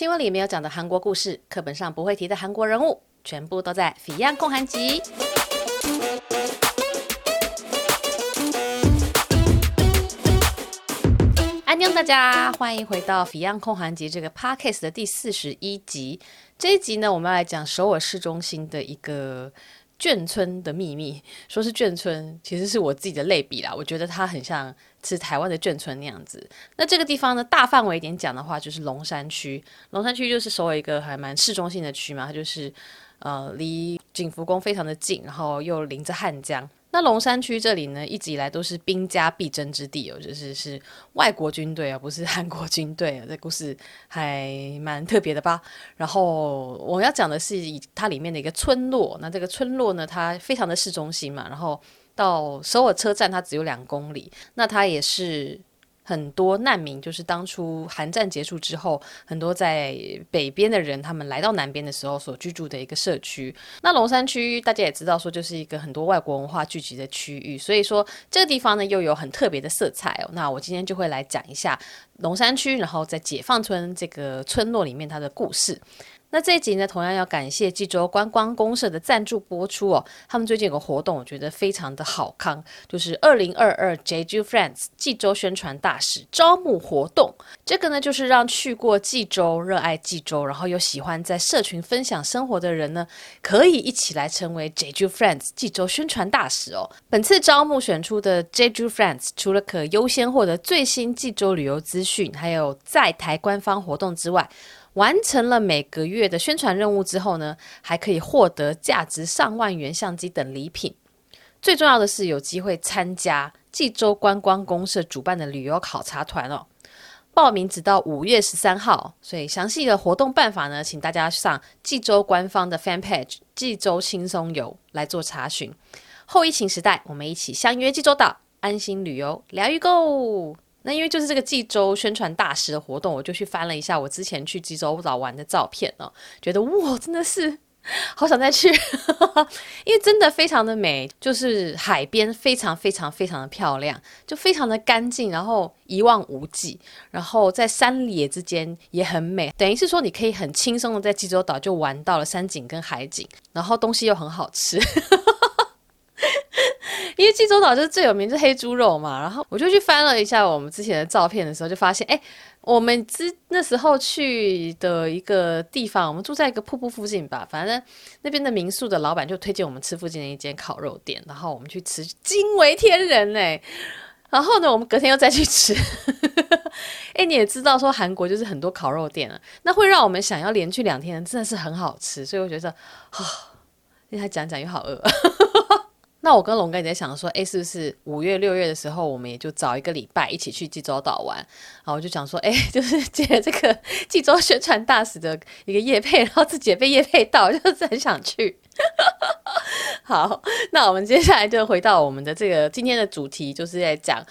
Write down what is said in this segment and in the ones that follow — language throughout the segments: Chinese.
新闻里没有讲的韩国故事，课本上不会提的韩国人物，全部都在《Fion 焢韩集》。安妞大家，欢迎回到《Fion 焢韩集》这个 Podcast 的第四十一集。这一集呢，我们要来讲首尔市中心的一个。眷村的秘密，说是眷村，其实是我自己的类比啦。我觉得它很像是台湾的眷村那样子。那这个地方呢，大范围一点讲的话，就是龙山区。龙山区就是首尔一个还蛮市中心的区嘛，它就是呃离景福宫非常的近，然后又临着汉江。那龙山区这里呢，一直以来都是兵家必争之地哦，就是是外国军队啊，不是韩国军队啊。这故事还蛮特别的吧？然后我要讲的是以它里面的一个村落，那这个村落呢，它非常的市中心嘛，然后到首尔车站它只有两公里，那它也是。很多难民就是当初韩战结束之后，很多在北边的人，他们来到南边的时候所居住的一个社区。那龙山区大家也知道，说就是一个很多外国文化聚集的区域，所以说这个地方呢又有很特别的色彩哦。那我今天就会来讲一下龙山区，然后在解放村这个村落里面它的故事。那这一集呢，同样要感谢济州观光公社的赞助播出哦。他们最近有个活动，我觉得非常的好康，就是二零二二 Jeju Friends 济州宣传大使招募活动。这个呢，就是让去过济州、热爱济州，然后又喜欢在社群分享生活的人呢，可以一起来成为 Jeju Friends 济州宣传大使哦。本次招募选出的 Jeju Friends，除了可优先获得最新济州旅游资讯，还有在台官方活动之外，完成了每个月的宣传任务之后呢，还可以获得价值上万元相机等礼品。最重要的是有机会参加济州观光公社主办的旅游考察团哦。报名直到五月十三号，所以详细的活动办法呢，请大家上济州官方的 fan page“ 济州轻松游”来做查询。后疫情时代，我们一起相约济州岛，安心旅游，疗愈购。那因为就是这个济州宣传大使的活动，我就去翻了一下我之前去济州岛玩的照片哦，觉得哇，真的是好想再去，因为真的非常的美，就是海边非常非常非常的漂亮，就非常的干净，然后一望无际，然后在山野之间也很美，等于是说你可以很轻松的在济州岛就玩到了山景跟海景，然后东西又很好吃。因为济州岛就是最有名就是黑猪肉嘛，然后我就去翻了一下我们之前的照片的时候，就发现，哎，我们之那时候去的一个地方，我们住在一个瀑布附近吧，反正那边的民宿的老板就推荐我们吃附近的一间烤肉店，然后我们去吃，惊为天人嘞。然后呢，我们隔天又再去吃，哎，你也知道说韩国就是很多烤肉店啊，那会让我们想要连续两天，真的是很好吃，所以我觉得，啊，现在讲讲又好饿。那我跟龙哥也在想说，哎，是不是五月六月的时候，我们也就找一个礼拜一起去济州岛玩？然后我就想说，哎，就是借这个济州宣传大使的一个夜配，然后自己也被夜配到，就是很想去。好，那我们接下来就回到我们的这个今天的主题，就是在讲。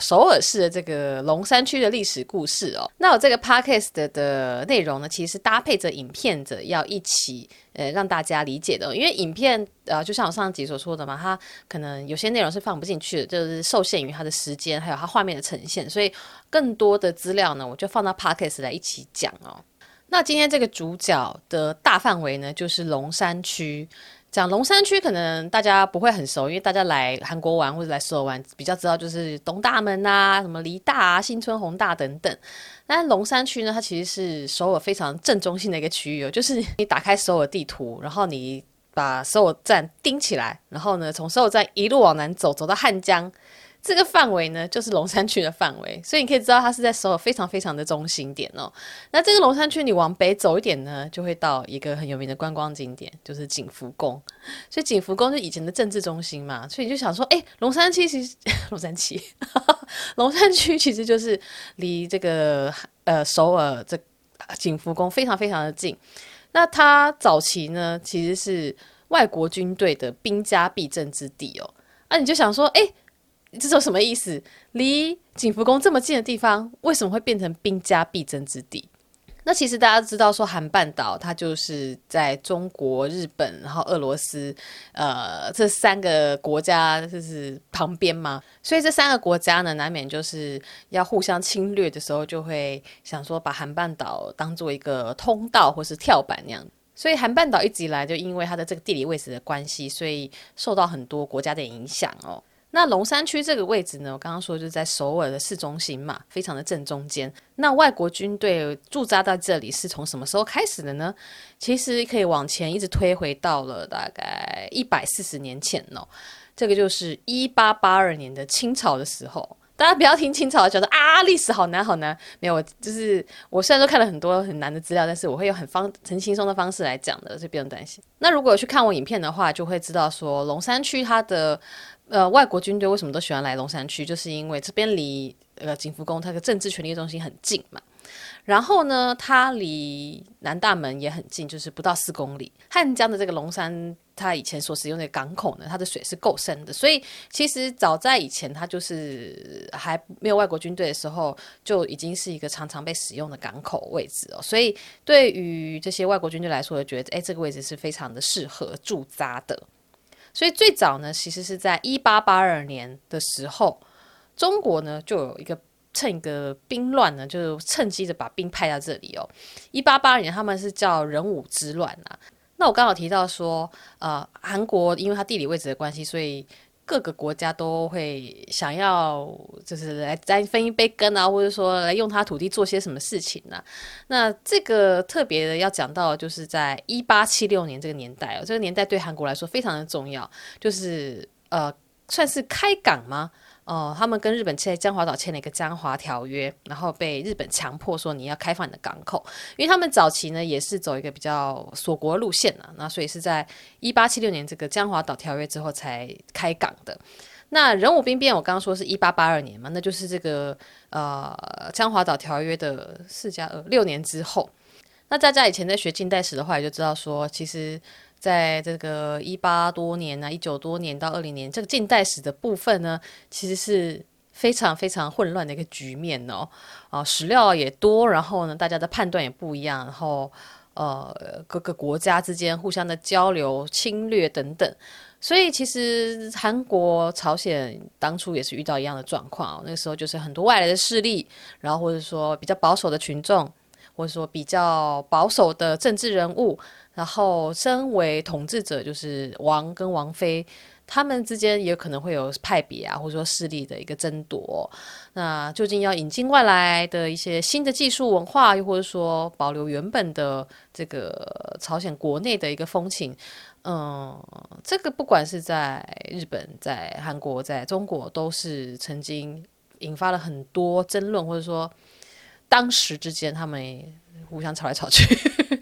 首尔市的这个龙山区的历史故事哦，那我这个 podcast 的内容呢，其实搭配着影片的要一起呃让大家理解的，因为影片呃就像我上集所说的嘛，它可能有些内容是放不进去的，就是受限于它的时间还有它画面的呈现，所以更多的资料呢，我就放到 podcast 来一起讲哦。那今天这个主角的大范围呢，就是龙山区。讲龙山区，可能大家不会很熟，因为大家来韩国玩或者来首尔玩，比较知道就是东大门啊、什么梨大啊、新村宏大等等。但龙山区呢，它其实是首尔非常正中心的一个区域哦，就是你打开首尔地图，然后你把首尔站盯起来，然后呢，从首尔站一路往南走，走到汉江。这个范围呢，就是龙山区的范围，所以你可以知道它是在首尔非常非常的中心点哦。那这个龙山区，你往北走一点呢，就会到一个很有名的观光景点，就是景福宫。所以景福宫是以前的政治中心嘛，所以你就想说，哎，龙山区其实 龙山区，龙山区其实就是离这个呃首尔这景福宫非常非常的近。那它早期呢，其实是外国军队的兵家必争之地哦。那你就想说，哎。这种什么意思？离景福宫这么近的地方，为什么会变成兵家必争之地？那其实大家知道说韩半岛它就是在中国、日本，然后俄罗斯，呃，这三个国家就是旁边嘛，所以这三个国家呢，难免就是要互相侵略的时候，就会想说把韩半岛当做一个通道或是跳板那样。所以韩半岛一直以来就因为它的这个地理位置的关系，所以受到很多国家的影响哦。那龙山区这个位置呢，我刚刚说就是在首尔的市中心嘛，非常的正中间。那外国军队驻扎到这里是从什么时候开始的呢？其实可以往前一直推回到了大概一百四十年前哦。这个就是一八八二年的清朝的时候。大家不要听清朝觉得啊，历史好难好难。没有，就是我虽然说看了很多很难的资料，但是我会用很方很轻松的方式来讲的，所以不用担心。那如果去看我影片的话，就会知道说龙山区它的呃外国军队为什么都喜欢来龙山区，就是因为这边离呃景福宫它的政治权力中心很近嘛。然后呢，它离南大门也很近，就是不到四公里。汉江的这个龙山，它以前所使用的港口呢，它的水是够深的，所以其实早在以前，它就是还没有外国军队的时候，就已经是一个常常被使用的港口位置哦。所以对于这些外国军队来说，觉得哎，这个位置是非常的适合驻扎的。所以最早呢，其实是在一八八二年的时候，中国呢就有一个。趁一个兵乱呢，就是趁机的把兵派到这里哦。一八八二年，他们是叫壬午之乱啊。那我刚好提到说，呃，韩国因为它地理位置的关系，所以各个国家都会想要就是来再分一杯羹啊，或者说来用他土地做些什么事情呢、那这个特别的要讲到，就是在一八七六年这个年代哦，这个年代对韩国来说非常的重要，就是呃，算是开港吗？哦，他们跟日本签江华岛签了一个江华条约，然后被日本强迫说你要开放你的港口，因为他们早期呢也是走一个比较锁国路线啊，那所以是在一八七六年这个江华岛条约之后才开港的。那壬午兵变我刚刚说是一八八二年嘛，那就是这个呃江华岛条约的四加二六年之后。那大家以前在学近代史的话，也就知道说其实。在这个一八多年啊，一九多年到二零年，这个近代史的部分呢，其实是非常非常混乱的一个局面哦。啊，史料也多，然后呢，大家的判断也不一样，然后呃，各个国家之间互相的交流、侵略等等，所以其实韩国、朝鲜当初也是遇到一样的状况哦。那个时候就是很多外来的势力，然后或者说比较保守的群众，或者说比较保守的政治人物。然后，身为统治者，就是王跟王妃，他们之间也可能会有派别啊，或者说势力的一个争夺。那究竟要引进外来的一些新的技术文化，又或者说保留原本的这个朝鲜国内的一个风情？嗯，这个不管是在日本、在韩国、在中国，都是曾经引发了很多争论，或者说当时之间他们。互相吵来吵去，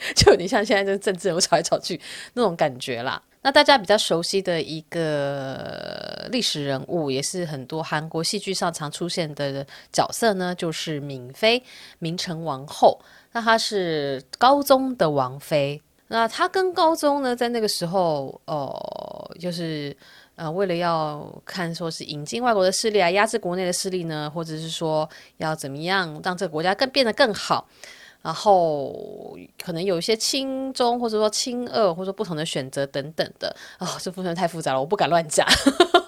就有点像现在这政治人物吵来吵去那种感觉啦。那大家比较熟悉的一个历史人物，也是很多韩国戏剧上常出现的角色呢，就是闵妃，明成王后。那她是高宗的王妃。那她跟高宗呢，在那个时候，哦、就是呃，为了要看说是引进外国的势力啊，压制国内的势力呢，或者是说要怎么样让这个国家更变得更好。然后可能有一些轻中，或者说轻二，或者说不同的选择等等的啊、哦，这部分太复杂了，我不敢乱讲。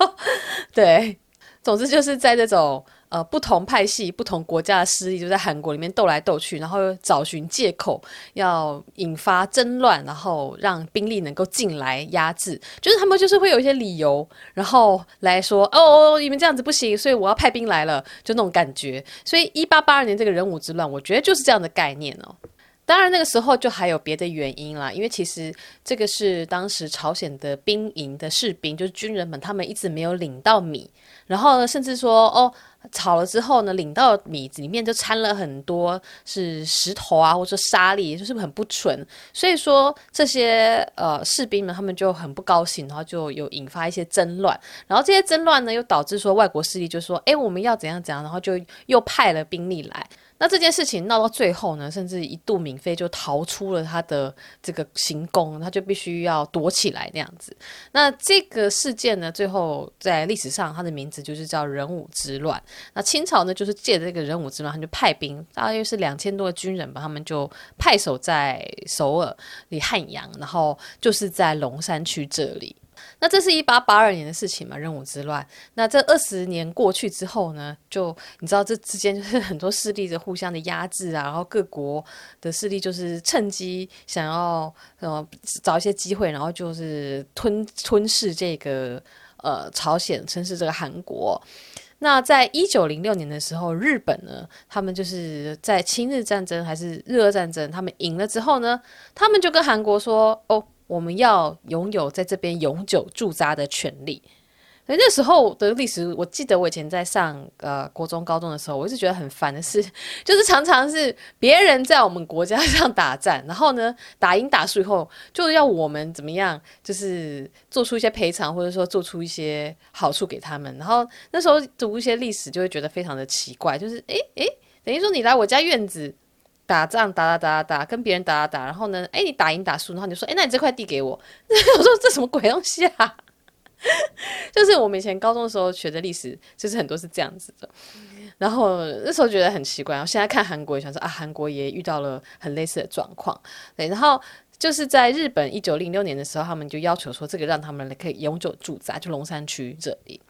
对，总之就是在这种。呃，不同派系、不同国家的势力就在韩国里面斗来斗去，然后找寻借口要引发争乱，然后让兵力能够进来压制，就是他们就是会有一些理由，然后来说哦，你们这样子不行，所以我要派兵来了，就那种感觉。所以一八八二年这个壬午之乱，我觉得就是这样的概念哦。当然那个时候就还有别的原因啦，因为其实这个是当时朝鲜的兵营的士兵，就是军人们，他们一直没有领到米，然后呢，甚至说哦。炒了之后呢，领到米子里面就掺了很多是石头啊，或者说沙粒，就是很不纯。所以说这些呃士兵们他们就很不高兴，然后就有引发一些争乱。然后这些争乱呢，又导致说外国势力就说：“哎，我们要怎样怎样。”然后就又派了兵力来。那这件事情闹到最后呢，甚至一度闵妃就逃出了他的这个行宫，他就必须要躲起来那样子。那这个事件呢，最后在历史上，它的名字就是叫壬午之乱。那清朝呢，就是借着这个壬午之乱，他就派兵，大约是两千多个军人吧，他们就派守在首尔离汉阳，然后就是在龙山区这里。那这是一八八二年的事情嘛，壬午之乱。那这二十年过去之后呢，就你知道这之间就是很多势力的互相的压制啊，然后各国的势力就是趁机想要呃找一些机会，然后就是吞吞噬这个呃朝鲜，吞噬这个韩国。那在一九零六年的时候，日本呢，他们就是在侵日战争还是日俄战争，他们赢了之后呢，他们就跟韩国说哦。我们要拥有在这边永久驻扎的权利。所以那时候的历史，我记得我以前在上呃国中、高中的时候，我一直觉得很烦的是，就是常常是别人在我们国家上打战，然后呢打赢打输以后，就要我们怎么样，就是做出一些赔偿，或者说做出一些好处给他们。然后那时候读一些历史，就会觉得非常的奇怪，就是诶诶，等于说你来我家院子。打仗打打打打打，跟别人打打打，然后呢，哎，你打赢打输，然后你就说，哎，那你这块地给我。我说这什么鬼东西啊？就是我们以前高中的时候学的历史，就是很多是这样子的。然后那时候觉得很奇怪，然后现在看韩国也想说啊，韩国也遇到了很类似的状况。对，然后就是在日本一九零六年的时候，他们就要求说，这个让他们可以永久驻扎，就龙山区这里。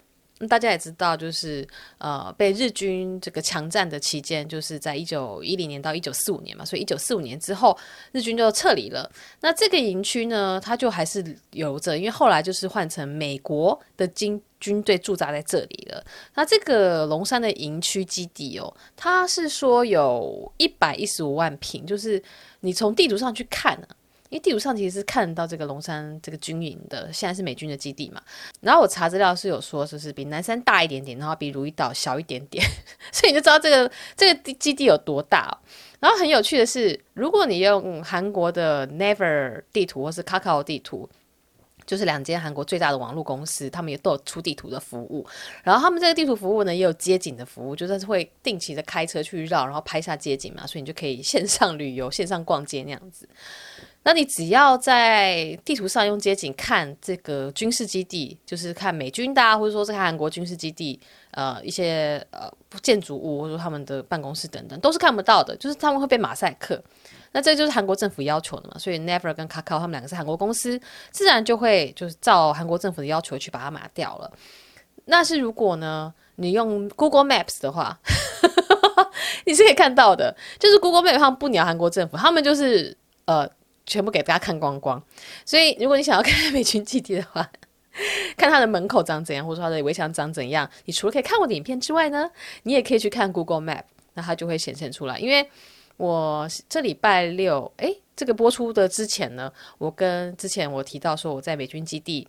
大家也知道，就是呃，被日军这个强占的期间，就是在一九一零年到一九四五年嘛，所以一九四五年之后，日军就撤离了。那这个营区呢，它就还是留着，因为后来就是换成美国的军军队驻扎在这里了。那这个龙山的营区基地哦，它是说有一百一十五万平，就是你从地图上去看呢、因为地图上其实是看到这个龙山这个军营的，现在是美军的基地嘛。然后我查资料是有说，就是比南山大一点点，然后比如意岛小一点点，所以你就知道这个这个基地有多大。然后很有趣的是，如果你用韩国的 Naver 地图或是 Kakao 地图，就是两间韩国最大的网络公司，他们也都有出地图的服务。然后他们这个地图服务呢，也有街景的服务，就是会定期的开车去绕，然后拍下街景嘛，所以你就可以 线上旅游、线上逛街那样子。那你只要在地图上用街景看这个军事基地，就是看美军的啊，或者说是看韩国军事基地，呃，一些呃建筑物或者他们的办公室等等，都是看不到的，就是他们会被马赛克。那这就是韩国政府要求的嘛，所以 Naver 跟 Kakao 他们两个是韩国公司，自然就会就是照韩国政府的要求去把它码掉了。那是如果呢，你用 Google Maps 的话，你是可以看到的，就是 Google Maps 他们不鸟韩国政府，他们就是呃。全部给大家看光光，所以如果你想要看美军基地的话，看它的门口长怎样，或者说它的围墙长怎样，你除了可以看我的影片之外呢，你也可以去看 Google Map，那它就会显现出来。因为我这礼拜六，诶，这个播出的之前呢，我跟之前我提到说我在美军基地。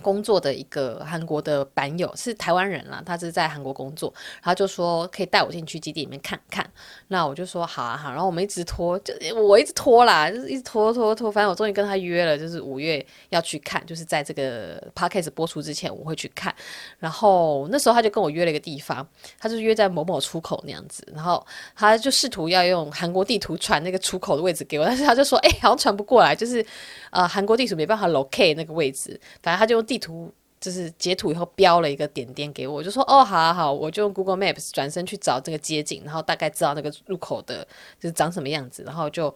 工作的一个韩国的版友是台湾人啦，他是在韩国工作，他就说可以带我进去基地里面看看。那我就说好啊好，然后我们一直拖，就我一直拖啦，就是一直拖拖拖，反正我终于跟他约了，就是五月要去看，就是在这个 podcast 播出之前我会去看。然后那时候他就跟我约了一个地方，他就约在某某出口那样子，然后他就试图要用韩国地图传那个出口的位置给我，但是他就说哎、好像传不过来，就是呃韩国地图没办法 locate 那个位置，反正他就。地图就是截图以后标了一个点点给我，我就说哦，好好好，我就用 Google Maps 转身去找这个街景，然后大概知道那个入口的就是长什么样子，然后就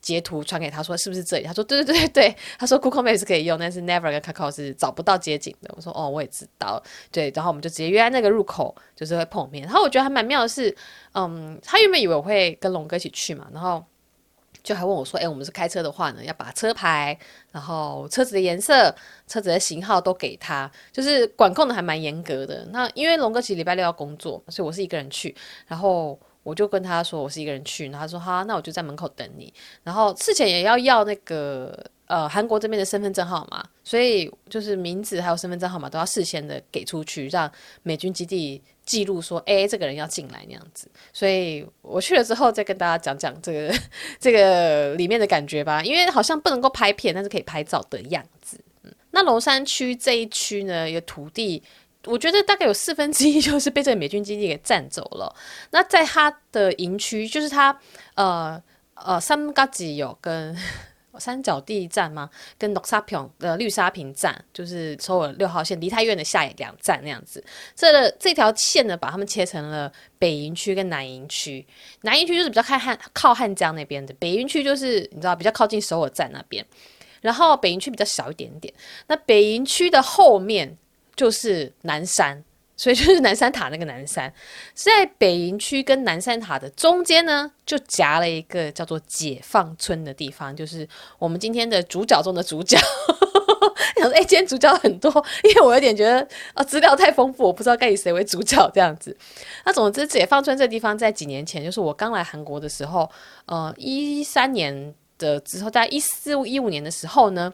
截图传给他说是不是这里？他说对对对对，他说 Google Maps 可以用，但是 Never 跟 Kakao 是找不到街景的。我说哦，我也知道，对，然后我们就直接约在那个入口，就是会碰面。然后我觉得还蛮妙的是，嗯，他原本以为我会跟龙哥一起去嘛，然后。就还问我说：“哎、我们是开车的话呢，要把车牌，然后车子的颜色、车子的型号都给他，就是管控的还蛮严格的。那因为龙哥其实礼拜六要工作，所以我是一个人去，然后我就跟他说我是一个人去，然后他说好，那我就在门口等你。然后事前也要要那个呃韩国这边的身份证号码，所以就是名字还有身份证号码都要事先的给出去，让美军基地。”记录说，哎，这个人要进来那样子，所以我去了之后再跟大家讲讲这个 这个里面的感觉吧，因为好像不能够拍片，但是可以拍照的样子。嗯，那龙山区这一区呢，有土地我觉得大概有四分之一就是被这个美军基地给占走了。那在他的营区，就是他呃呃三嘎吉有跟三角地站吗？跟绿沙坪的绿沙坪站，就是首尔六号线梨泰院的下两站那样子。这、这条线呢，把他们切成了北营区跟南营区。南营区就是比较靠汉靠汉江那边的，北营区就是你知道比较靠近首尔站那边。然后北营区比较小一点点。那北营区的后面。就是南山，所以就是南山塔那个南山，是在北营区跟南山塔的中间呢，就夹了一个叫做解放村的地方，就是我们今天的主角中的主角。想说，哎，今天主角很多，因为我有点觉得啊，资料太丰富，我不知道该以谁为主角这样子。那总之，解放村这地方在几年前，就是我刚来韩国的时候，呃，一三年的之后，在一四一五年的时候呢，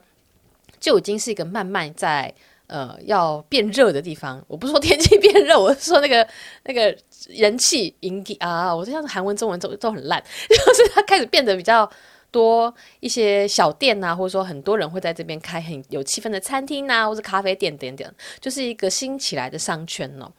就已经是一个慢慢在。呃，要变热的地方，我不是说天气变热，我是说那个 那个人气引起啊，我这像是韩文、中文都都很烂，就是它开始变得比较多一些小店呐、啊，或者说很多人会在这边开很有气氛的餐厅呐、啊，或者咖啡店等等，就是一个新起来的商圈哦。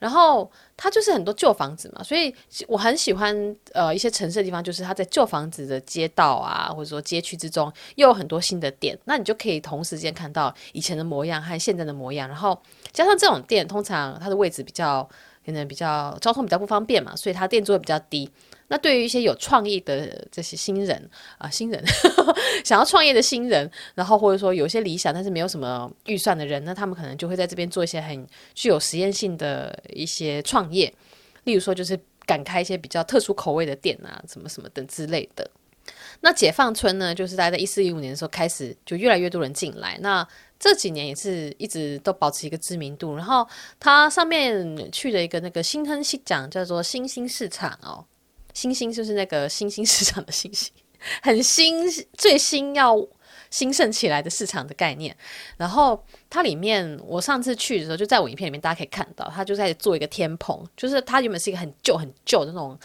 然后它就是很多旧房子嘛，所以我很喜欢呃一些城市的地方，就是它在旧房子的街道啊，或者说街区之中，又有很多新的店，那你就可以同时间看到以前的模样和现在的模样。然后加上这种店，通常它的位置比较可能比较交通比较不方便嘛，所以它店租会比较低。那对于一些有创意的这些新人啊、新人 想要创业的新人，然后或者说有些理想但是没有什么预算的人，那他们可能就会在这边做一些很具有实验性的一些创业，例如说就是敢开一些比较特殊口味的店啊，什么什么等之类的。那解放村呢，就是大概在一四一五年的时候开始，就越来越多人进来。那这几年也是一直都保持一个知名度。然后它上面去了一个那个新亨西讲，叫做新兴市场哦。新兴就是那个新兴市场的新兴，很新，最新要兴盛起来的市场的概念。然后它里面，我上次去的时候，就在我影片里面，大家可以看到，它就在做一个天棚，就是它原本是一个很旧、很旧的那种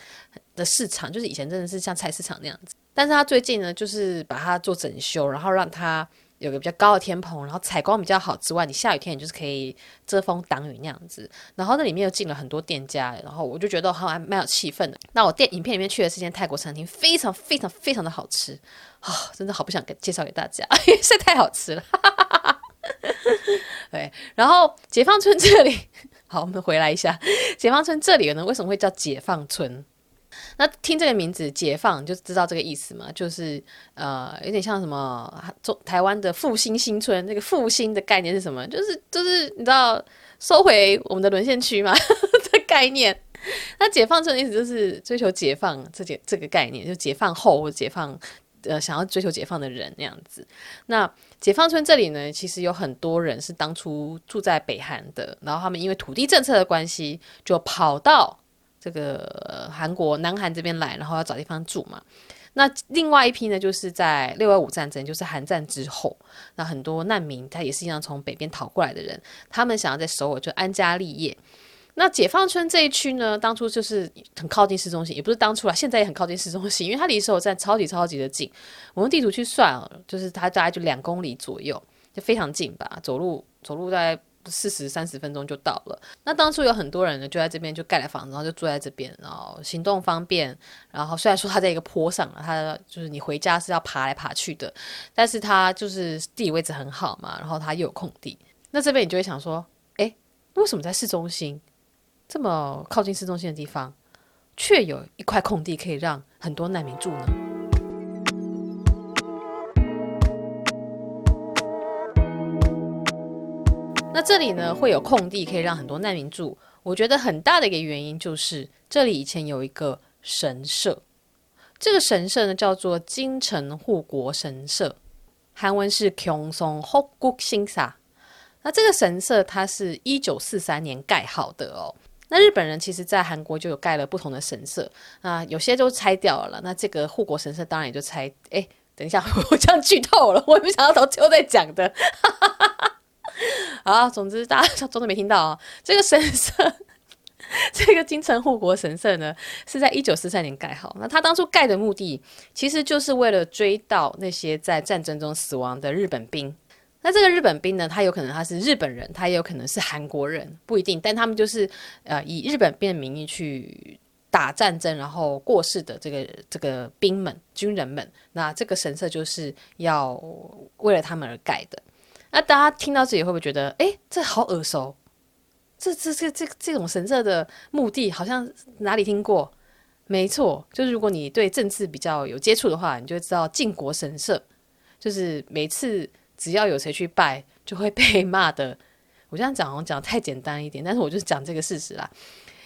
的市场，就是以前真的是像菜市场那样子。但是它最近呢，就是把它做整修，然后让它。有个比较高的天棚，然后采光比较好之外，你下雨天你就是可以遮风挡雨那样子。然后那里面又进了很多店家，然后我就觉得还蛮有气氛的。那我电影片里面去的是间泰国餐厅，非常非常非常的好吃啊、哦！真的好不想给介绍给大家，因为实在太好吃了。对，然后解放村这里，好，我们回来一下，解放村这里呢，为什么会叫解放村？那听这个名字“解放”就知道这个意思嘛，就是呃，有点像什么中台湾的复兴新村，那个复兴的概念是什么？就是就是你知道收回我们的沦陷区嘛这 概念。那解放村的意思就是追求解放这件这个概念，就解放后或解放呃想要追求解放的人那样子。那解放村这里呢，其实有很多人是当初住在北韩的，然后他们因为土地政策的关系，就跑到。这个韩国南韩这边来，然后要找地方住嘛。那另外一批呢，就是在六二五战争，就是韩战之后，那很多难民他也是一样从北边逃过来的人，他们想要在首尔就安家立业。那解放村这一区呢，当初就是很靠近市中心，也不是当初啦，现在也很靠近市中心，因为它离首尔站超级超级的近。我用地图去算啊，就是它大概就两公里左右，就非常近吧，走路走路在。四十三十分钟就到了。那当初有很多人呢，就在这边就盖了房子，然后就住在这边，然后行动方便。然后虽然说它在一个坡上，它就是你回家是要爬来爬去的，但是它就是地理位置很好嘛，然后它又有空地。那这边你就会想说，诶，为什么在市中心这么靠近市中心的地方，却有一块空地可以让很多难民住呢？那这里呢，会有空地可以让很多难民住。我觉得很大的一个原因就是这里以前有一个神社，这个神社呢叫做金城护国神社，韩文是경성护国神社。那这个神社它是一九四三年盖好的哦。那日本人其实在韩国就有盖了不同的神社，啊，有些都拆掉了。那这个护国神社当然也就拆。哎，等一下，我这样剧透了，我也没想到到最后再讲的。好，总之大家装作没听到啊。这个神社，这个金城护国神社呢，是在一九四三年盖好。那他当初盖的目的，其实就是为了追悼那些在战争中死亡的日本兵。那这个日本兵呢，他有可能他是日本人，他也有可能是韩国人，不一定。但他们就是呃以日本兵的名义去打战争，然后过世的这个这个兵们、军人们，那这个神社就是要为了他们而盖的。那大家听到这里会不会觉得，哎，这好耳熟？这这这这这种神社的目的好像哪里听过？没错，就是如果你对政治比较有接触的话，你就知道靖国神社，就是每次。只要有谁去拜，就会被骂的。我这样讲我讲太简单一点，但是我就是讲这个事实啦。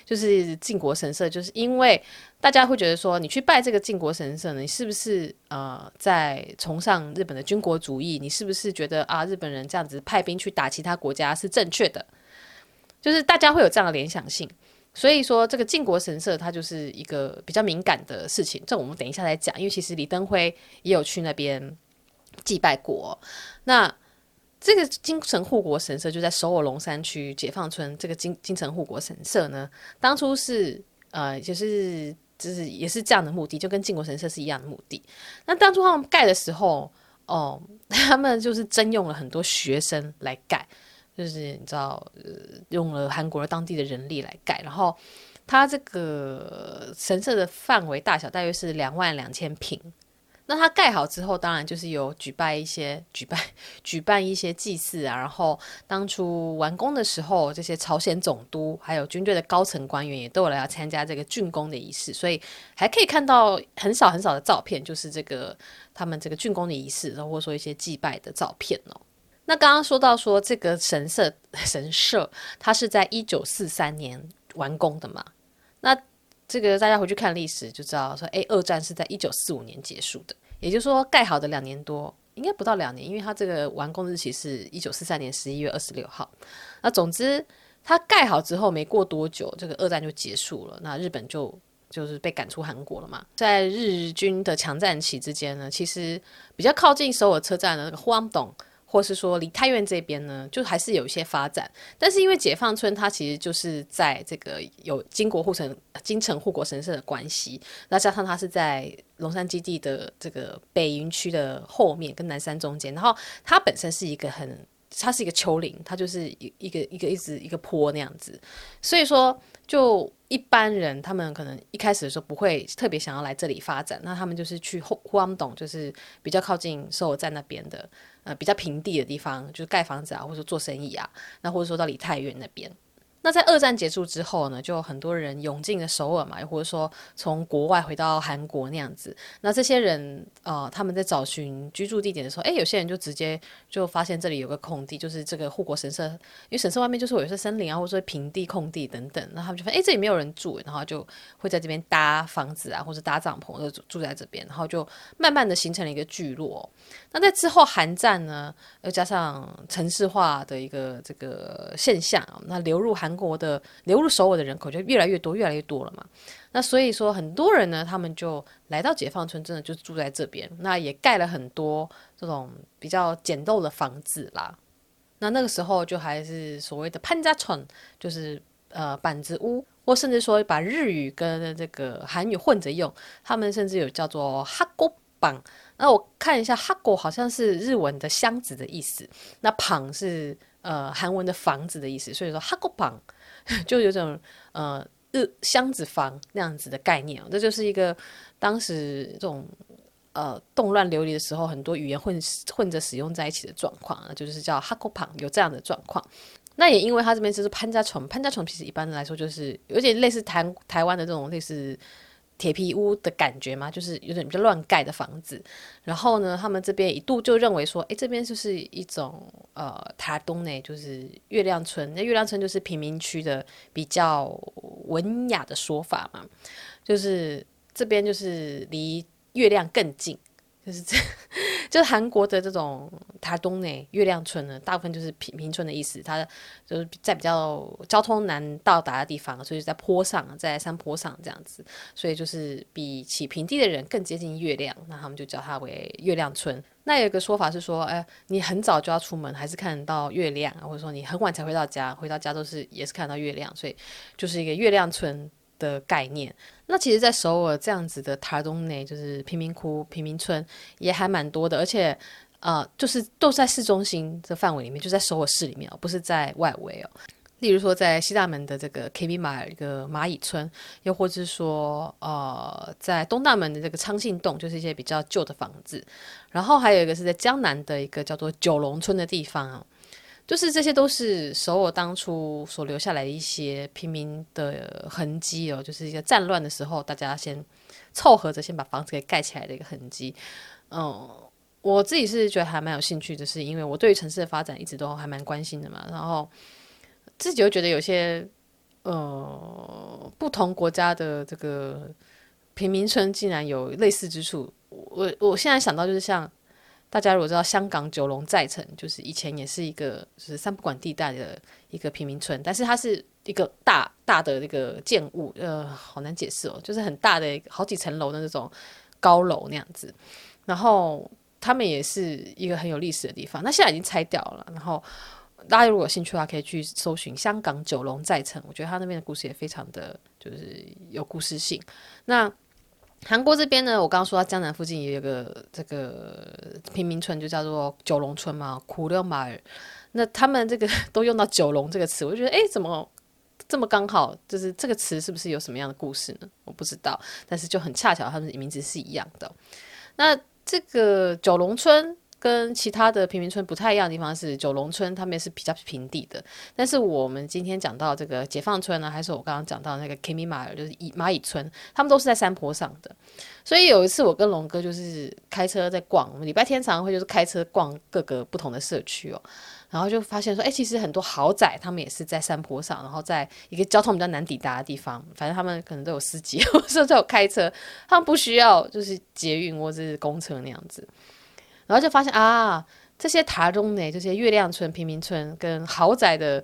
就是靖国神社，就是因为大家会觉得说，你去拜这个靖国神社呢，你是不是呃在崇尚日本的军国主义？你是不是觉得啊，日本人这样子派兵去打其他国家是正确的？就是大家会有这样的联想性。所以说，这个靖国神社它就是一个比较敏感的事情。这我们等一下再讲，因为其实李登辉也有去那边。祭拜过，那这个金城护国神社就在首尔龙山区解放村。这个金金城护国神社呢，当初是呃，就是就是也是这样的目的，就跟靖国神社是一样的目的。那当初他们盖的时候，哦，他们就是征用了很多学生来盖，就是你知道，呃，用了韩国当地的人力来盖。然后，它这个神社的范围大小大约是两万两千平。那它盖好之后，当然就是有举办一些举办 举办一些祭祀啊。然后当初完工的时候，这些朝鲜总督还有军队的高层官员也都有来要参加这个竣工的仪式，所以还可以看到很少很少的照片，就是这个他们这个竣工的仪式，然后或者说一些祭拜的照片哦。那刚刚说到说这个神社 神社，它是在一九四三年完工的嘛？那这个大家回去看历史就知道，说哎，二战是在一九四五年结束的，也就是说盖好的两年多，应该不到两年，因为它这个完工日期是一九四三年十一月二十六号。那总之，它盖好之后没过多久，这个二战就结束了，那日本就就是被赶出韩国了嘛。在日军的强占期之间呢，其实比较靠近首尔车站的那个花东。或是说离太原这边呢，就还是有一些发展，但是因为解放村它其实就是在这个有金国护城、金城护国神社的关系，那加上它是在龙山基地的这个北云区的后面跟南山中间，然后它本身是一个很，它是一个丘陵，它就是一一个一个一直一个坡那样子，所以说就一般人他们可能一开始的时候不会特别想要来这里发展，那他们就是去后荒洞，就是比较靠近首尔站那边的。呃，比较平地的地方，就是盖房子啊，或者做生意啊，那或者说到梨泰院那边。那在二战结束之后呢，就很多人涌进了首尔嘛，又或者说从国外回到韩国那样子。那这些人呃，他们在找寻居住地点的时候，诶，有些人就直接就发现这里有个空地，就是这个护国神社，因为神社外面就是有些森林啊，或者说平地空地等等。那他们就发现，诶，这里没有人住，然后就会在这边搭房子啊，或者搭帐篷，就住在这边，然后就慢慢的形成了一个聚落。那在之后韩战呢，又加上城市化的一个这个现象，那流入韩。韩国的流入首尔的人口就越来越多，越来越多了嘛。那所以说，很多人呢，他们就来到解放村，真的就住在这边。那也盖了很多这种比较简陋的房子啦。那那个时候就还是所谓的潘家村，就是呃板子屋，或甚至说把日语跟这个韩语混着用。他们甚至有叫做哈锅榜。那我看一下，哈锅好像是日文的箱子的意思，那旁是。呃，韩文的房子的意思，所以说哈锅旁 就有种呃日箱子房那样子的概念，这就是一个当时这种呃动乱流离的时候，很多语言混混着使用在一起的状况啊，就是叫哈锅旁有这样的状况。那也因为他这边就是潘家虫，潘家虫其实一般来说就是有点类似台台湾的这种类似。铁皮屋的感觉嘛，就是有点比较乱盖的房子。然后呢，他们这边一度就认为说，诶，这边就是一种呃，塔东内就是月亮村。那月亮村就是贫民区的比较文雅的说法嘛，就是这边就是离月亮更近。就是这，就是韩国的这种塔东内月亮村呢，大部分就是贫贫村的意思。它就是在比较交通难到达的地方，所以在坡上，在山坡上这样子，所以就是比起平地的人更接近月亮，那他们就叫它为月亮村。那有一个说法是说，哎，你很早就要出门，还是看到月亮，或者说你很晚才回到家，回到家都是也是看到月亮，所以就是一个月亮村的概念，那其实，在首尔这样子的塔东内，就是贫民窟、贫民村也还蛮多的，而且呃，就是都在市中心的范围里面，就在首尔市里面哦，不是在外围哦。例如说，在西大门的这个 KB 马一个蚂蚁村，又或者是说，呃，在东大门的这个昌信洞，就是一些比较旧的房子。然后还有一个是在江南的一个叫做九龙村的地方，就是这些都是首尔当初所留下来的一些平民的痕迹哦，就是一个战乱的时候，大家先凑合着先把房子给盖起来的一个痕迹。嗯，我自己是觉得还蛮有兴趣的，是因为我对于城市的发展一直都还蛮关心的嘛，然后。自己又觉得有些呃不同国家的这个贫民村竟然有类似之处。我我现在想到就是像大家如果知道香港九龙寨城，就是以前也是一个就是三不管地带的一个贫民村，但是它是一个大大的那个建物，呃，好难解释哦，就是很大的好几层楼的那种高楼那样子。然后他们也是一个很有历史的地方，那现在已经拆掉了，然后。大家如果有兴趣的话，可以去搜寻香港九龙寨城。我觉得他那边的故事也非常的就是有故事性。那韩国这边呢，我刚刚说到江南附近也有个这个平民村，就叫做九龙村嘛，苦六马尔。那他们这个都用到九龙这个词，我就觉得哎，怎么这么刚好？就是这个词是不是有什么样的故事呢？我不知道，但是就很恰巧，他们的名字是一样的。那这个九龙村。跟其他的贫民村不太一样的地方是，九龙村他们也是比较平地的。但是我们今天讲到这个解放村呢，还是我刚刚讲到那个 Kimi 马尔，就是蚁蚂蚁村，他们都是在山坡上的。所以有一次我跟龙哥就是开车在逛，我们礼拜天常常会就是开车逛各个不同的社区哦。然后就发现说，哎，其实很多豪宅，他们也是在山坡上，然后在一个交通比较难抵达的地方。反正他们可能都有司机，或者都有开车，他们不需要就是捷运或者是公车那样子。然后就发现啊，这些塔中呢，这些月亮村、贫民村跟豪宅的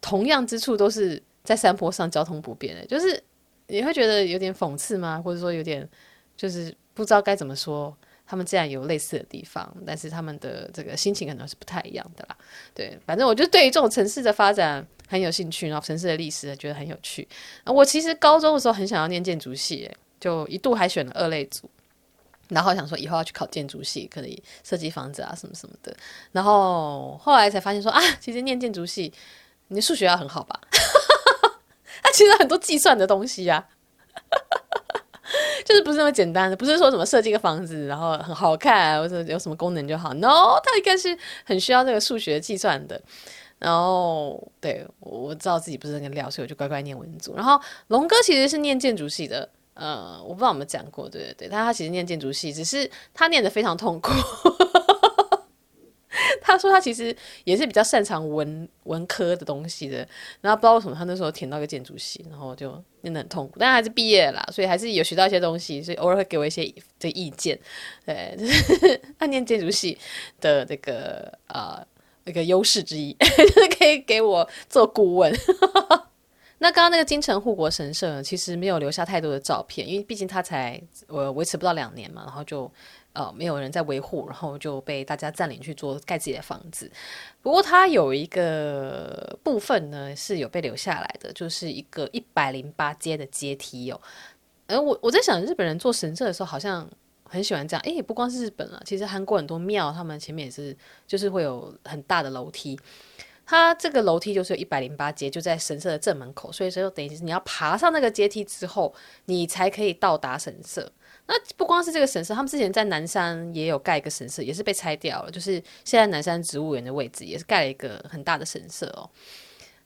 同样之处，都是在山坡上，交通不便的。就是你会觉得有点讽刺吗？或者说有点就是不知道该怎么说，他们竟然有类似的地方，但是他们的这个心情可能是不太一样的啦。对，反正我就对于这种城市的发展很有兴趣，然后城市的历史觉得很有趣。我其实高中的时候很想要念建筑系，就一度还选了二类组。然后想说以后要去考建筑系，可以设计房子啊什么什么的。然后后来才发现说啊，其实念建筑系，你数学要很好吧？它其实很多计算的东西呀、啊，就是不是那么简单的，不是说什么设计个房子然后很好看或者有什么功能就好。No，它应该是很需要这个数学计算的。然后对，我知道自己不是那个料，所以我就乖乖念文组。然后龙哥其实是念建筑系的。呃，我不知道有没有讲过，对对对，但他其实念建筑系，只是他念得非常痛苦。他说他其实也是比较擅长文文科的东西的，然后不知道为什么他那时候填到个建筑系，然后就念得很痛苦，但还是毕业了啦，所以还是有学到一些东西，所以偶尔会给我一些这意见。对，就 是他念建筑系的这个呃那个优势之一，就是可以给我做顾问。那刚刚那个金城护国神社呢，其实没有留下太多的照片，因为毕竟它才呃维持不到两年嘛，然后就呃没有人在维护，然后就被大家占领去做盖自己的房子。不过它有一个部分呢是有被留下来的，就是一个一百零八阶的阶梯哦。而我我在想，日本人做神社的时候好像很喜欢这样，诶，不光是日本了，其实韩国很多庙他们前面也是就是会有很大的楼梯。它这个楼梯就是有一百零八阶，就在神社的正门口，所以说等于是你要爬上那个阶梯之后，你才可以到达神社。那不光是这个神社，他们之前在南山也有盖一个神社，也是被拆掉了，就是现在南山植物园的位置，也是盖了一个很大的神社哦。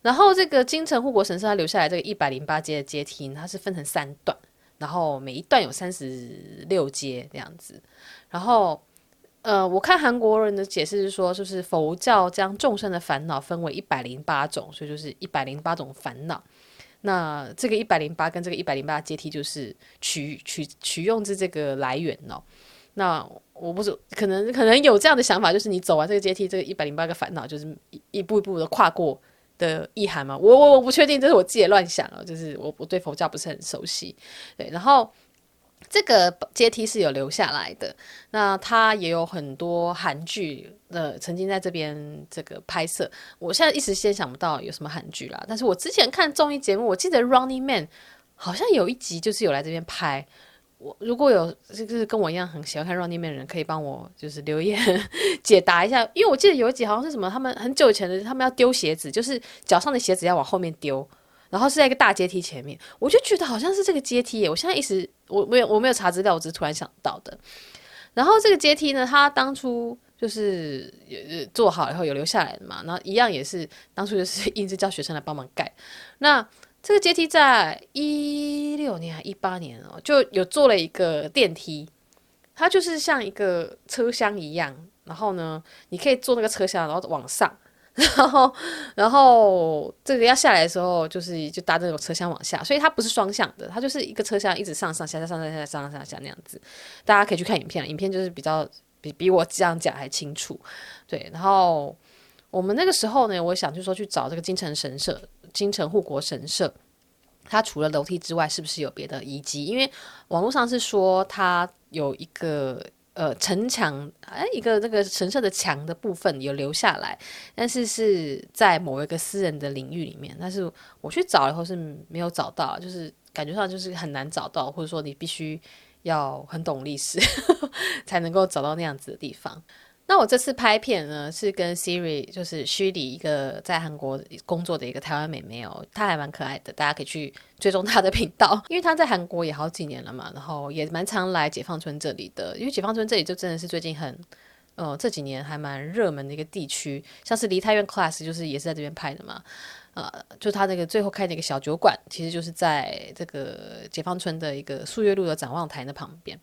然后这个金城护国神社它留下来这个一百零八阶的阶梯，它是分成三段，然后每一段有三十六阶这样子，然后。呃，我看韩国人的解释是说，就是佛教将众生的烦恼分为一百零八种，所以就是一百零八种烦恼。那这个一百零八跟这个一百零八阶梯就是取取取用自这个来源哦。那我不是可能可能有这样的想法，就是你走完这个阶梯，这个一百零八个烦恼就是一步一步的跨过的意涵嘛？我我我不确定，这是我自己乱想哦，就是我我对佛教不是很熟悉，对，然后。这个阶梯是有留下来的，那它也有很多韩剧，呃，曾经在这边这个拍摄。我现在一时先想不到有什么韩剧啦，但是我之前看综艺节目，我记得《Running Man》好像有一集就是有来这边拍，我如果有就是跟我一样很喜欢看 Running Man 的人，可以帮我就是留言解答一下，因为我记得有一集好像是什么，他们很久以前的，他们要丢鞋子，就是脚上的鞋子要往后面丢，然后是在一个大阶梯前面，我就觉得好像是这个阶梯耶。我现在一时我没有我没有查资料，我只是突然想到的。然后这个阶梯呢，它当初就是有做好以后有留下来的嘛，然后一样也是当初就是 一直叫学生来帮忙盖那。这个阶梯在一六年还一八年哦，就有做了一个电梯，它就是像一个车厢一样，然后呢，你可以坐那个车厢，然后往上，然后然后这个要下来的时候，就是就搭这种车厢往下，所以它不是双向的，它就是一个车厢一直上上下下上上下下上上下下那样子，大家可以去看影片，影片就是比较比比我这样讲还清楚，对，然后我们那个时候呢，我想就说去找这个京城神社。京城护国神社，它除了楼梯之外，是不是有别的遗迹？因为网络上是说它有一个呃城墙，哎，一个那个神社的墙的部分有留下来，但是是在某一个私人的领域里面。但是我去找以后是没有找到，就是感觉上就是很难找到，或者说你必须要很懂历史 才能够找到那样子的地方。那我这次拍片呢，是跟 Siri，就是虚拟一个在韩国工作的一个台湾妹妹哦，她还蛮可爱的，大家可以去追踪她的频道，因为她在韩国也好几年了嘛，然后也蛮常来解放村这里的，因为解放村这里就真的是最近很，呃，这几年还蛮热门的一个地区，像是梨泰院 Class 就是也是在这边拍的嘛，呃，就他那个最后开的一个小酒馆，其实就是在这个解放村的一个素月路的展望台的旁边。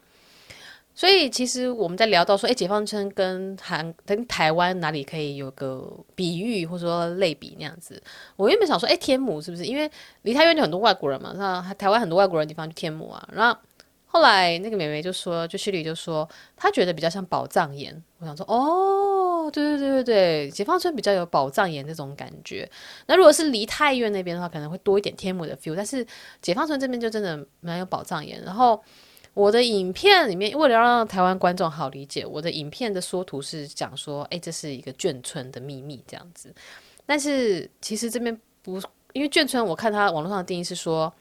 所以其实我们在聊到说，哎，解放村跟韩跟台湾哪里可以有个比喻或者说类比那样子？我原本想说，哎，天母是不是？因为梨泰院就很多外国人嘛，那台湾很多外国人地方就天母啊。然后后来那个美眉就说，就旭里就说，她觉得比较像宝藏岩。我想说，哦，对对对对对，解放村比较有宝藏岩这种感觉。那如果是梨泰院那边的话，可能会多一点天母的 feel，但是解放村这边就真的蛮有宝藏岩。然后。我的影片里面，为了让台湾观众好理解，我的影片的缩图是讲说，哎，这是一个眷村的秘密这样子。但是其实这边不，因为眷村，我看他网络上的定义是说，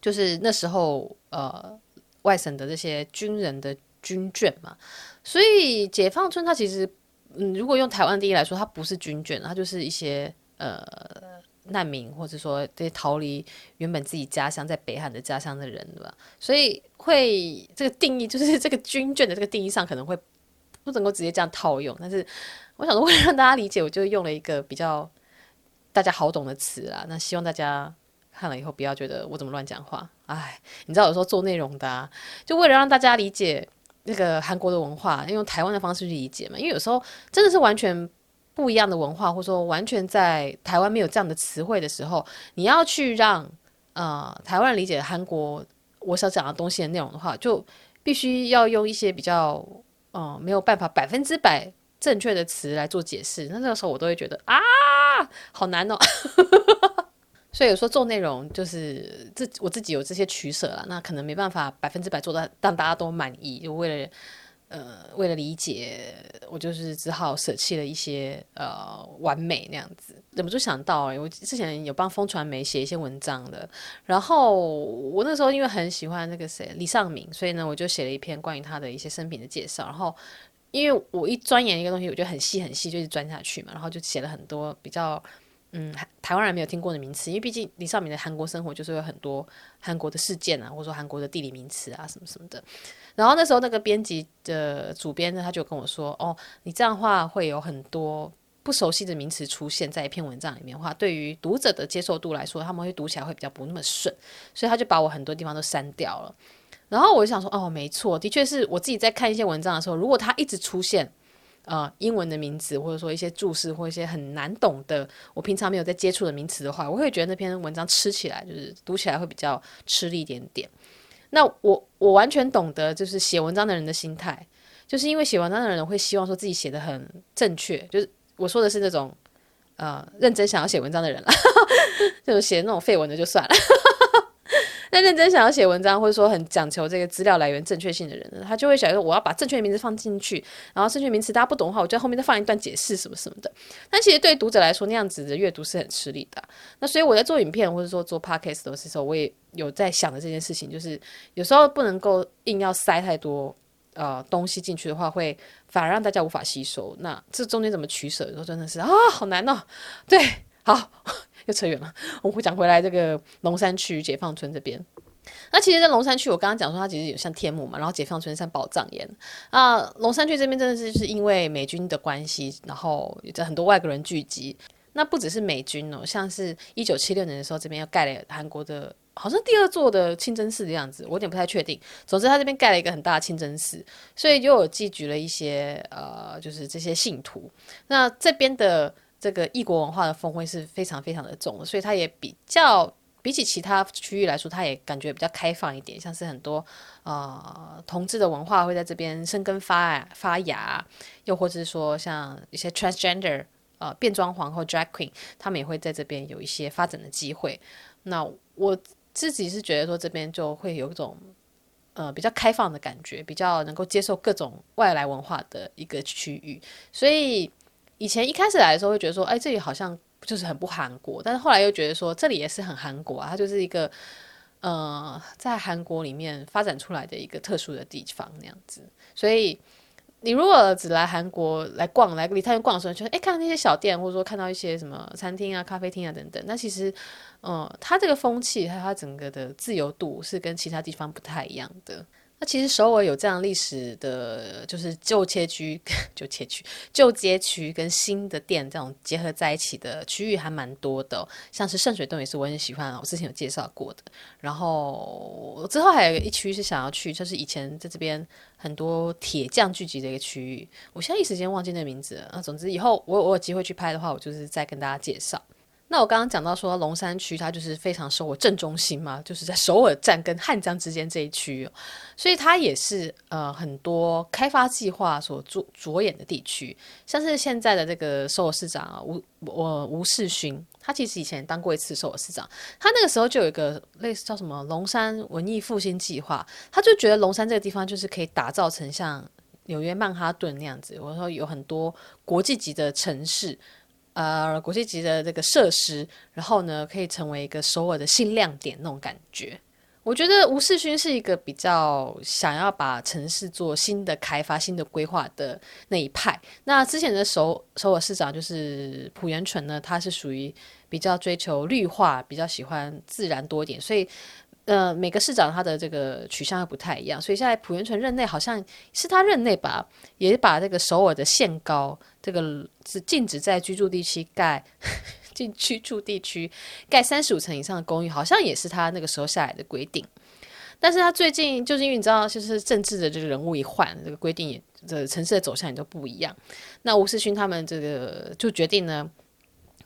就是那时候呃外省的这些军人的军眷嘛。所以解放村它其实，嗯，如果用台湾定义来说，它不是军眷，它就是一些呃。难民，或者说这些逃离原本自己家乡在北韩的家乡的人，对吧？所以会这个定义，就是这个军眷的这个定义上可能会不能够直接这样套用。但是我想说，为了让大家理解，我就用了一个比较大家好懂的词啦。那希望大家看了以后不要觉得我怎么乱讲话。哎，你知道有时候做内容的啊，就为了让大家理解那个韩国的文化，用台湾的方式去理解嘛。因为有时候真的是完全。不一样的文化，或者说完全在台湾没有这样的词汇的时候，你要去让呃台湾理解韩国我想讲的东西的内容的话，就必须要用一些比较呃没有办法百分之百正确的词来做解释。那这个时候我都会觉得啊，好难哦。所以有时候做内容就是自我自己有这些取舍了，那可能没办法百分之百做到让大家都满意，就为了。呃，为了理解，我就是只好舍弃了一些呃完美那样子。忍不住想到，欸，我之前有帮风传媒写一些文章的，然后我那时候因为很喜欢那个谁李尚明，所以呢，我就写了一篇关于他的一些生平的介绍。然后因为我一钻研一个东西，我觉得很细很细，就一直钻下去嘛，然后就写了很多比较。嗯，台湾人没有听过的名词，因为毕竟李少敏的韩国生活就是有很多韩国的事件啊，或者说韩国的地理名词啊什么什么的。然后那时候那个编辑的主编呢，他就跟我说：“哦，你这样的话会有很多不熟悉的名词出现在一篇文章里面话，对于读者的接受度来说，他们会读起来会比较不那么顺。”所以他就把我很多地方都删掉了。然后我就想说：“哦，没错，的确是我自己在看一些文章的时候，如果他一直出现。”呃，英文的名词，或者说一些注释，或一些很难懂的，我平常没有在接触的名词的话，我会觉得那篇文章吃起来就是读起来会比较吃力一点点。那我我完全懂得，就是写文章的人的心态，就是因为写文章的人会希望说自己写的很正确，就是我说的是那种呃认真想要写文章的人了，就是写那种废文的就算了。但认真想要写文章，或者说很讲求这个资料来源正确性的人呢，他就会想说，我要把正确的名字放进去，然后正确名词大家不懂的话，我就在后面再放一段解释什么什么的。但其实对读者来说，那样子的阅读是很吃力的。那所以我在做影片或者说做 podcast 的时候，我也有在想的这件事情，就是有时候不能够硬要塞太多呃东西进去的话，会反而让大家无法吸收。那这中间怎么取舍，有时候真的是啊，好难哦。对，好。又扯远了，我们会讲回来这个龙山区解放村这边。那其实，在龙山区，我刚刚讲说它其实有像天母嘛，然后解放村像宝藏岩。啊，龙山区这边真的是就是因为美军的关系，然后有很多外国人聚集。那不只是美军哦，像是一九七六年的时候，这边又盖了韩国的，好像第二座的清真寺的样子，我有点不太确定。总之，他这边盖了一个很大的清真寺，所以就有聚集了一些呃，就是这些信徒。那这边的。这个异国文化的风味是非常非常的重，所以它也比较比起其他区域来说，它也感觉比较开放一点。像是很多呃同志的文化会在这边生根发发芽，又或者是说像一些 transgender 呃变装皇后 drag queen，他们也会在这边有一些发展的机会。那我自己是觉得说这边就会有一种呃比较开放的感觉，比较能够接受各种外来文化的一个区域，所以。以前一开始来的时候会觉得说，哎，这里好像就是很不韩国，但是后来又觉得说，这里也是很韩国啊，它就是一个，呃，在韩国里面发展出来的一个特殊的地方那样子。所以你如果只来韩国来逛，来梨泰院逛的时候，就哎，看到那些小店，或者说看到一些什么餐厅啊、咖啡厅啊等等，那其实，呃，它这个风气还有它整个的自由度是跟其他地方不太一样的。那其实首尔有这样历史的，就是旧街区、旧街区、旧街区跟新的店这种结合在一起的区域还蛮多的，像是圣水洞也是我很喜欢，我之前有介绍过的。然后之后还有一区是想要去，就是以前在这边很多铁匠聚集的一个区域，我现在一时间忘记那名字了。那总之以后我我有机会去拍的话，我就是再跟大家介绍。那我刚刚讲到说龙山区，它就是非常首尔正中心嘛，就是在首尔站跟汉江之间这一区哦，所以它也是呃很多开发计划所着着眼的地区，像是现在的这个首尔市长啊吴我吴世勋，他其实以前当过一次首尔市长，他那个时候就有一个类似叫什么龙山文艺复兴计划，他就觉得龙山这个地方就是可以打造成像纽约曼哈顿那样子，或者说有很多国际级的城市。呃，国际级的这个设施，然后呢，可以成为一个首尔的新亮点那种感觉。我觉得吴世勋是一个比较想要把城市做新的开发、新的规划的那一派。那之前的首首尔市长就是朴元淳呢，他是属于比较追求绿化、比较喜欢自然多一点，所以。呃，每个市长他的这个取向又不太一样，所以现在朴元淳任内好像是他任内吧，也把这个首尔的限高，这个是禁止在居住地区盖，进居住地区盖三十五层以上的公寓，好像也是他那个时候下来的规定。但是他最近就是因为你知道，就是政治的这个人物一换，这个规定也，这个城市的走向也都不一样。那吴世勋他们这个就决定呢。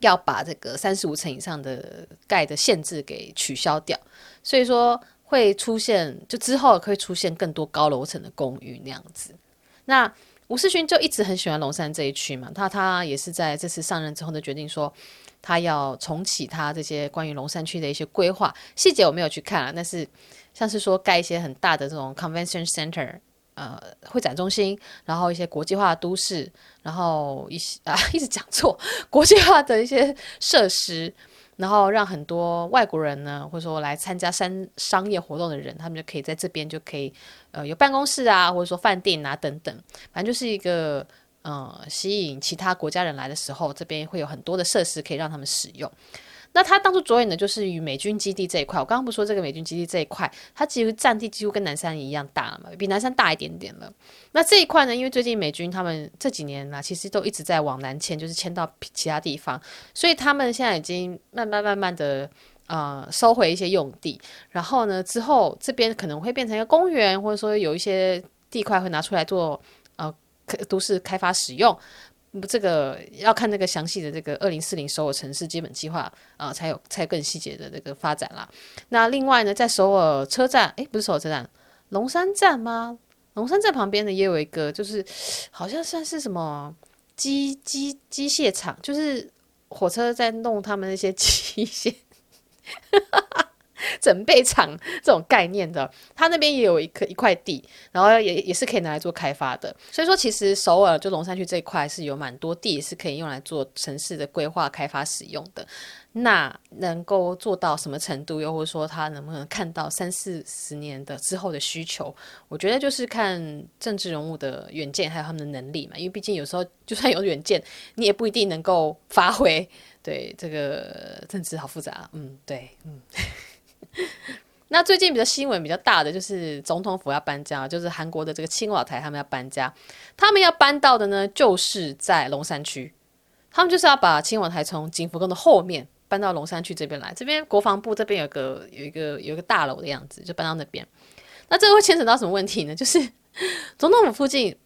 要把这个三十五层以上的盖的限制给取消掉，所以说会出现，就之后会出现更多高楼层的公寓那样子。那吴世勋就一直很喜欢龙山这一区嘛，他他也是在这次上任之后呢决定说，他要重启他这些关于龙山区的一些规划细节，我没有去看啊，但是像是说盖一些很大的这种 convention center。呃，会展中心，然后一些国际化都市，然后一些 啊，一直讲错，国际化的一些设施，然后让很多外国人呢，或者说来参加商商业活动的人，他们就可以在这边就可以呃有办公室啊，或者说饭店啊等等，反正就是一个呃吸引其他国家人来的时候，这边会有很多的设施可以让他们使用。那他当初着眼的就是与美军基地这一块。我刚刚不说这个美军基地这一块，它其实占地几乎跟南山一样大了嘛，比南山大一点点了。那这一块呢，因为最近美军他们这几年呢，其实都一直在往南迁，就是迁到其他地方，所以他们现在已经慢慢慢慢的呃收回一些用地。然后呢，之后这边可能会变成一个公园，或者说有一些地块会拿出来做呃都市开发使用。这个要看那个详细的这个二零四零首尔城市基本计划啊、才有才更细节的这个发展啦。那另外呢，在首尔车站，诶，不是首尔车站，龙山站吗？龙山站旁边呢，也有一个，就是好像算是什么机机机械厂，就是火车在弄他们那些 机械。整备厂这种概念的，他那边也有一块一块地，然后也也是可以拿来做开发的。所以说，其实首尔就龙山区这一块是有蛮多地是可以用来做城市的规划开发使用的。那能够做到什么程度，又或者说他能不能看到三四十年的之后的需求，我觉得就是看政治人物的远见，还有他们的能力嘛。因为毕竟有时候就算有远见，你也不一定能够发挥。对，这个政治好复杂。嗯，对，嗯。那最近比较新闻比较大的就是总统府要搬家，就是韩国的这个青瓦台他们要搬家，他们要搬到的呢就是在龙山区，他们就是要把青瓦台从景福宫的后面搬到龙山区这边来，这边国防部这边有个有一个有一个大楼的样子，就搬到那边。那这个会牵扯到什么问题呢？就是总统府附近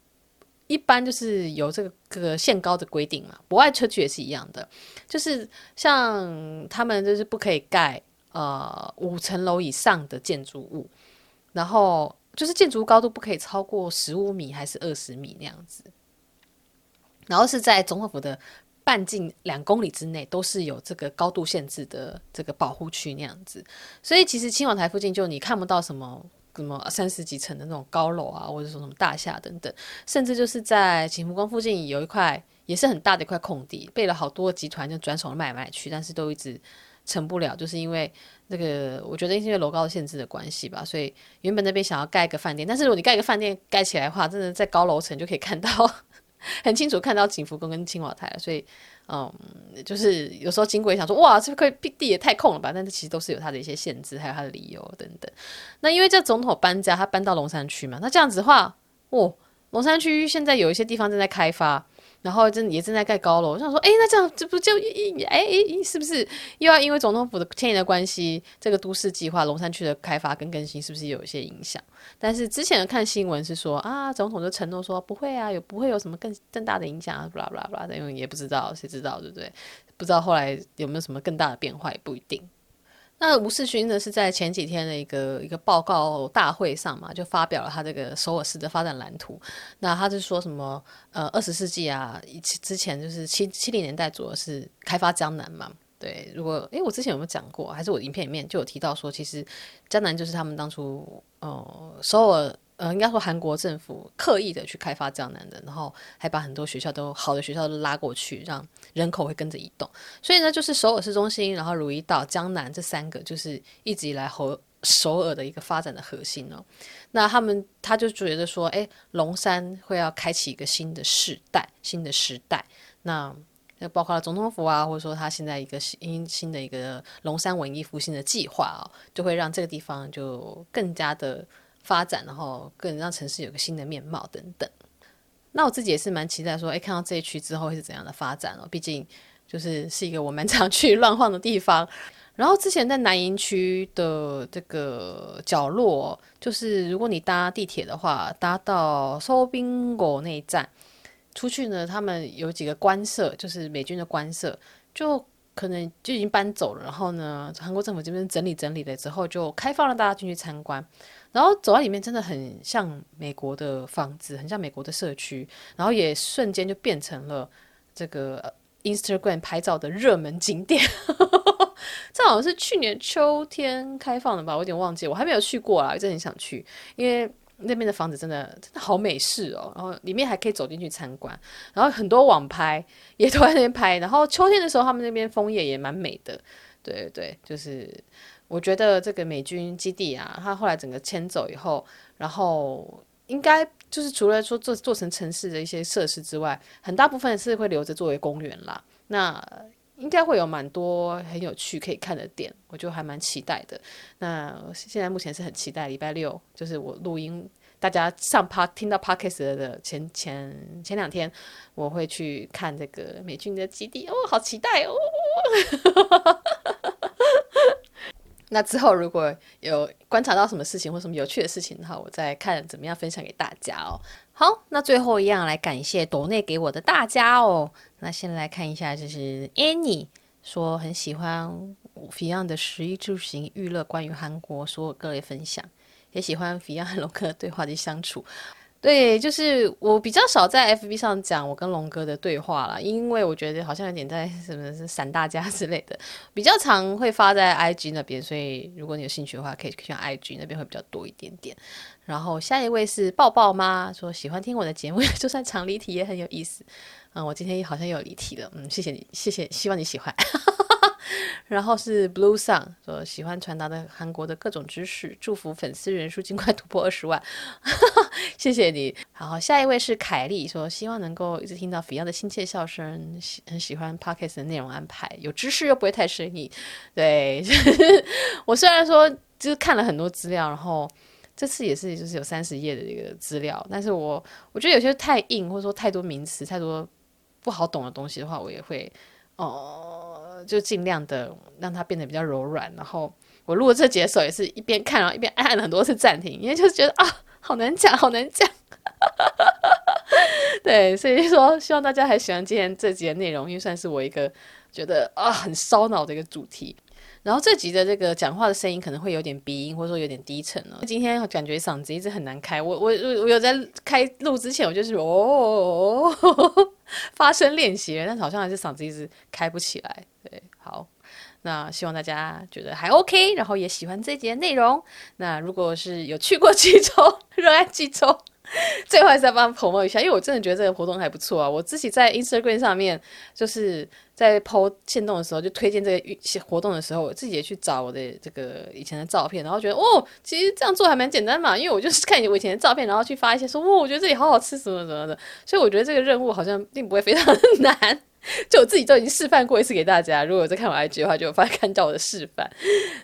一般就是有这个个限高的规定嘛，国外车区也是一样的，就是像他们就是不可以盖。呃，五层楼以上的建筑物，然后就是建筑高度不可以超过十五米还是二十米那样子，然后是在总统府的半径两公里之内都是有这个高度限制的这个保护区那样子，所以其实青瓦台附近就你看不到什么什么三十几层的那种高楼啊，或者说什么大厦等等，甚至就是在景福宫附近有一块也是很大的一块空地，被了好多集团就转手卖卖去，但是都一直。成不了，就是因为那个，我觉得因为楼高的限制的关系吧，所以原本那边想要盖一个饭店，但是如果你盖一个饭店盖起来的话，真的在高楼层就可以看到 很清楚看到景福宫跟青瓦台，所以嗯，就是有时候经过也想说，哇，这块地也太空了吧？但是其实都是有它的一些限制，还有它的理由等等。那因为这总统搬家，他搬到龙山区嘛，那这样子的话，哦，龙山区现在有一些地方正在开发。然后正也正在盖高楼，我想说，哎，那这样这不就一哎哎，是不是又要因为总统府的迁移的关系，这个都市计划龙山区的开发跟更新是不是有一些影响？但是之前看新闻是说啊，总统就承诺说不会啊，有不会有什么更更大的影响啊，巴拉巴拉巴拉的，因为也不知道，谁知道对不对？不知道后来有没有什么更大的变化也不一定。那吴世勋呢，是在前几天的一个一个报告大会上嘛，就发表了他这个首尔市的发展蓝图。那他是说什么？呃，二十世纪啊，之前就是七七零年代主要是开发江南嘛。对，如果诶，我之前有没有讲过？还是我影片里面就有提到说，其实江南就是他们当初呃首尔。呃，应该说韩国政府刻意的去开发江南的，然后还把很多学校都好的学校都拉过去，让人口会跟着移动。所以呢，就是首尔市中心，然后汝矣岛、江南这三个，就是一直以来和首尔的一个发展的核心哦。那他们他就觉得说，哎，龙山会要开启一个新的世代、新的时代。那那包括总统府啊，或者说他现在一个新新的一个龙山文艺复兴的计划哦，就会让这个地方就更加的。发展，然后更让城市有个新的面貌等等。那我自己也是蛮期待说，哎，看到这一区之后会是怎样的发展哦？毕竟就是是一个我蛮常去乱晃的地方。然后之前在南营区的这个角落，就是如果你搭地铁的话，搭到 Sobingo 那一站出去呢，他们有几个官舍，就是美军的官舍，就可能就已经搬走了。然后呢，韩国政府这边整理整理了之后，就开放了大家进去参观。然后走到里面，真的很像美国的房子，很像美国的社区，然后也瞬间就变成了这个 Instagram 拍照的热门景点。这好像是去年秋天开放的吧，我有点忘记，我还没有去过啊，我真的很想去，因为那边的房子真的真的好美式哦，然后里面还可以走进去参观，然后很多网拍也都在那边拍，然后秋天的时候他们那边枫叶也蛮美的，对对对，就是。我觉得这个美军基地啊，它后来整个迁走以后，然后应该就是除了说做做成城市的一些设施之外，很大部分是会留着作为公园啦。那应该会有蛮多很有趣可以看的点，我就还蛮期待的。那现在目前是很期待礼拜六，就是我录音，大家上趴听到 Podcast 的前前前两天，我会去看这个美军的基地哦，好期待哦！那之后如果有观察到什么事情或什么有趣的事情的话，我再看怎么样分享给大家哦。好，那最后一样来感谢朵内给我的大家哦。那先来看一下，就是 Annie 说很喜欢 Fion 的食衣住行娱乐关于韩国所有各类分享，也喜欢 Fion 和龙哥对话及相处。对，就是我比较少在 FB 上讲我跟龙哥的对话啦，因为我觉得好像有点在什么是闪大家 之类的，比较常会发在 IG 那边，所以如果你有兴趣的话，可以去 IG 那边会比较多一点点。然后下一位是抱抱妈，说喜欢听我的节目，就算常离题也很有意思。嗯，我今天好像有离题了，嗯，谢谢你，谢谢，希望你喜欢。然后是 Blue Sun 说喜欢传达的韩国的各种知识，祝福粉丝人数尽快突破二十万，谢谢你。好，下一位是凯丽说希望能够一直听到 f i 的亲切笑声，喜很喜欢 Podcast 的内容安排，有知识又不会太生硬。对，我虽然说就是看了很多资料，然后这次也是就是有三十页的这个资料，但是我我觉得有些太硬，或者说太多名词、太多不好懂的东西的话，我也会哦。就尽量的让它变得比较柔软，然后我录这节的时候也是一边看，然后一边按了很多次暂停，因为就是觉得啊，好难讲，好难讲。对，所以说希望大家还喜欢今天这节内容，因为算是我一个觉得啊很烧脑的一个主题。然后这集的这个讲话的声音可能会有点鼻音，或者说有点低沉哦。今天感觉嗓子一直很难开，我我我有在开录之前，我就是哦发声练习，但是好像还是嗓子一直开不起来。对，好，那希望大家觉得还 OK，然后也喜欢这集的内容。那如果是有去过济州，热爱济州。最后还是再帮他 promote 一下，因为我真的觉得这个活动还不错啊！我自己在 Instagram 上面，就是在 po 限动的时候，就推荐这个活动的时候，我自己也去找我的这个以前的照片，然后觉得哦，其实这样做还蛮简单嘛，因为我就是看我以前的照片，然后去发一些说，哦，我觉得这里好好吃什么什么的，所以我觉得这个任务好像并不会非常的难。就我自己都已经示范过一次给大家，如果有在看我 IG 的话，就有发看到我的示范。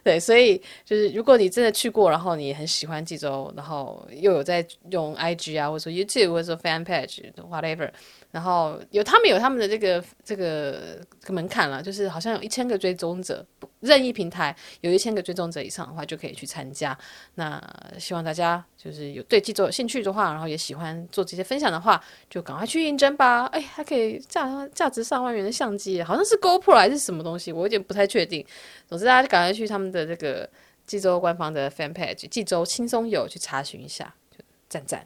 对，所以就是如果你真的去过，然后你很喜欢济州，然后又有在用 IG 啊，或者说 YouTube 或者说 Fan Page whatever。然后有他们有他们的这个这个门槛了，就是好像有一千个追踪者，任意平台有一千个追踪者以上的话就可以去参加。那希望大家就是有对济州有兴趣的话，然后也喜欢做这些分享的话，就赶快去应征吧。哎，还可以价价值上万元的相机，好像是 GoPro 还是什么东西，我有点不太确定。总之大家就赶快去他们的这个济州官方的 Fan Page 济州轻松游去查询一下，就赞赞。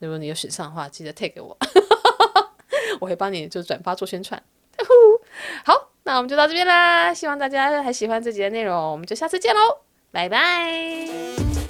如果你有选上的话，记得 tag 给我。我会帮你就转发做宣传。好，那我们就到这边啦。希望大家还喜欢这集的内容，我们就下次见喽，拜拜。